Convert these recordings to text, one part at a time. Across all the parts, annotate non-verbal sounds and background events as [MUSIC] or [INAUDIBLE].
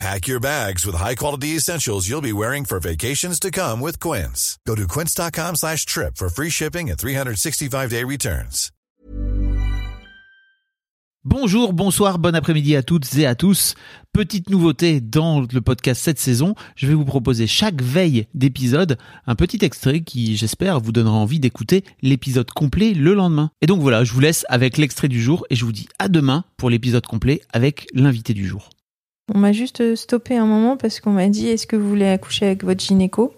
Pack your bags with high-quality essentials you'll be wearing for vacations to come with Quince. Go to quince.com slash trip for free shipping and 365-day returns. Bonjour, bonsoir, bon après-midi à toutes et à tous. Petite nouveauté dans le podcast cette saison, je vais vous proposer chaque veille d'épisode un petit extrait qui, j'espère, vous donnera envie d'écouter l'épisode complet le lendemain. Et donc voilà, je vous laisse avec l'extrait du jour et je vous dis à demain pour l'épisode complet avec l'invité du jour. On m'a juste stoppé un moment parce qu'on m'a dit est-ce que vous voulez accoucher avec votre gynéco?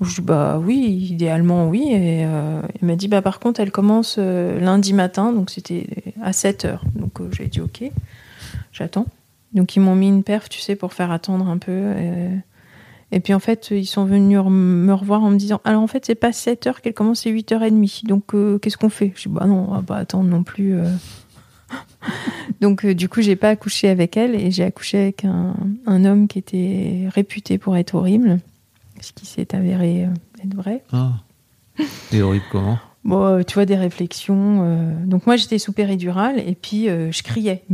Je dis bah oui, idéalement oui. Et euh, il m'a dit bah par contre elle commence euh, lundi matin, donc c'était à 7 heures. Donc euh, j'ai dit ok, j'attends. Donc ils m'ont mis une perf, tu sais, pour faire attendre un peu. Et, puis en fait ils sont venus me revoir en me disant alors en fait c'est pas 7 heures qu'elle commence, c'est 8h30. Donc euh, qu'est-ce qu'on fait? Je dis bah non, on va pas attendre non plus. Donc euh, du coup, j'ai pas accouché avec elle et j'ai accouché avec un, un homme qui était réputé pour être horrible, ce qui s'est avéré euh, être vrai. Ah. C'est horrible comment? Bon, euh, tu vois des réflexions. Donc moi, j'étais sous péridurale et puis je criais.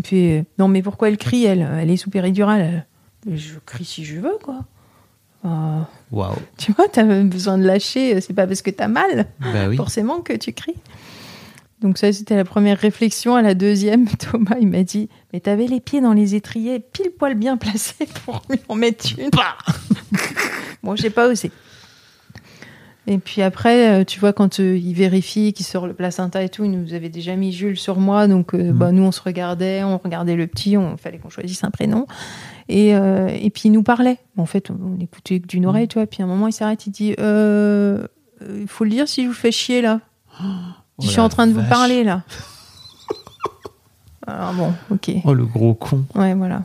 Non mais pourquoi elle crie elle? Elle est sous péridurale. Je crie si je veux quoi. Waouh. tu vois, t'as besoin de lâcher. C'est pas parce que t'as mal Bah oui. forcément que tu cries. Donc ça, c'était la première réflexion. À la deuxième, [LAUGHS] Thomas, il m'a dit, mais t'avais les pieds dans les étriers, pile poil bien placés pour lui en mettre une. [LAUGHS] bon, j'ai pas osé. Et puis après, euh, tu vois, quand euh, il vérifie qu'il sort le placenta et tout, il nous avait déjà mis Jules sur moi. Donc, euh, bah, nous, on se regardait, on regardait le petit, on fallait qu'on choisisse un prénom. Et, euh, et puis, il nous parlait. En fait, on, écoutait que d'une oreille, tu vois. Puis à un moment, il s'arrête, il dit Il faut le dire si je vous fais chier, là. Oh je suis la en train de vous parler, là. Alors bon, ok. Oh le gros con. Ouais, voilà.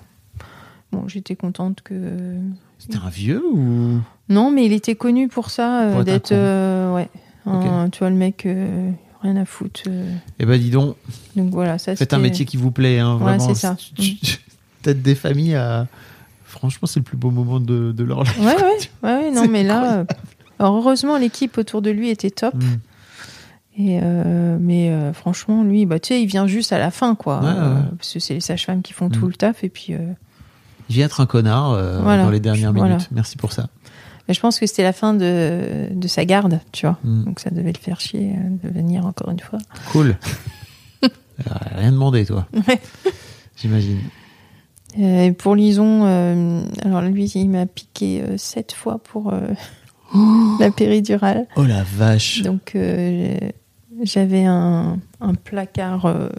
Bon, j'étais contente que. C'était un vieux ou? Non, mais il était connu pour ça, euh, d'être. euh, ouais. Un- tu vois, le mec, euh, rien à foutre. euh. Eh ben dis donc, donc voilà, ça faites un métier qui vous plaît, hein, Ouais, vraiment. c'est ça. [LAUGHS] Tête des familles à... Franchement, c'est le plus beau moment de, de leur life. Ouais, ouais, ouais, ouais, non, mais là. euh, heureusement, l'équipe autour de lui était top. Mm. Et euh, mais euh, franchement, lui, bah, tu sais, il vient juste à la fin, quoi. Ouais, Euh, parce que c'est les sages-femmes qui font Mm. tout le taf. Et puis, euh, Il vient être un connard Voilà. dans les dernières minutes. Merci pour ça. mais je pense que c'était la fin de, de sa garde, tu vois. Mm. Donc ça devait le faire chier de venir encore une fois. Cool. [LAUGHS] Rien demandé, toi. Ouais. J'imagine. Et pour Lison, alors lui, il m'a piqué sept fois pour euh, [LAUGHS] la péridurale. Oh la vache. Donc euh, j'avais un, un placard euh,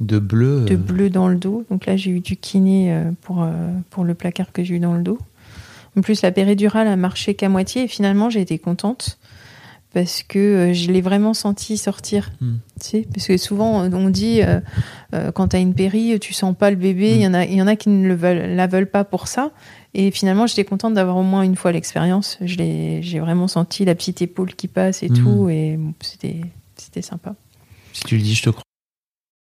De bleu. de euh, bleu dans le dos. Donc là, j'ai eu du kiné euh, pour, euh, pour le placard que j'ai eu dans le dos. En plus, la péridurale a marché qu'à moitié et finalement, j'ai été contente parce que je l'ai vraiment senti sortir. Hmm. Tu sais, parce que souvent, on dit quand tu as une péri, tu sens pas le bébé. Il y en a, y en a qui ne le veulent, la veulent pas pour ça. Et finalement, j'étais contente d'avoir au moins une fois l'expérience. J'ai vraiment senti la petite épaule qui passe et Hmm. tout. Et bon, c'était c'était sympa. Si tu le dis, je te crois.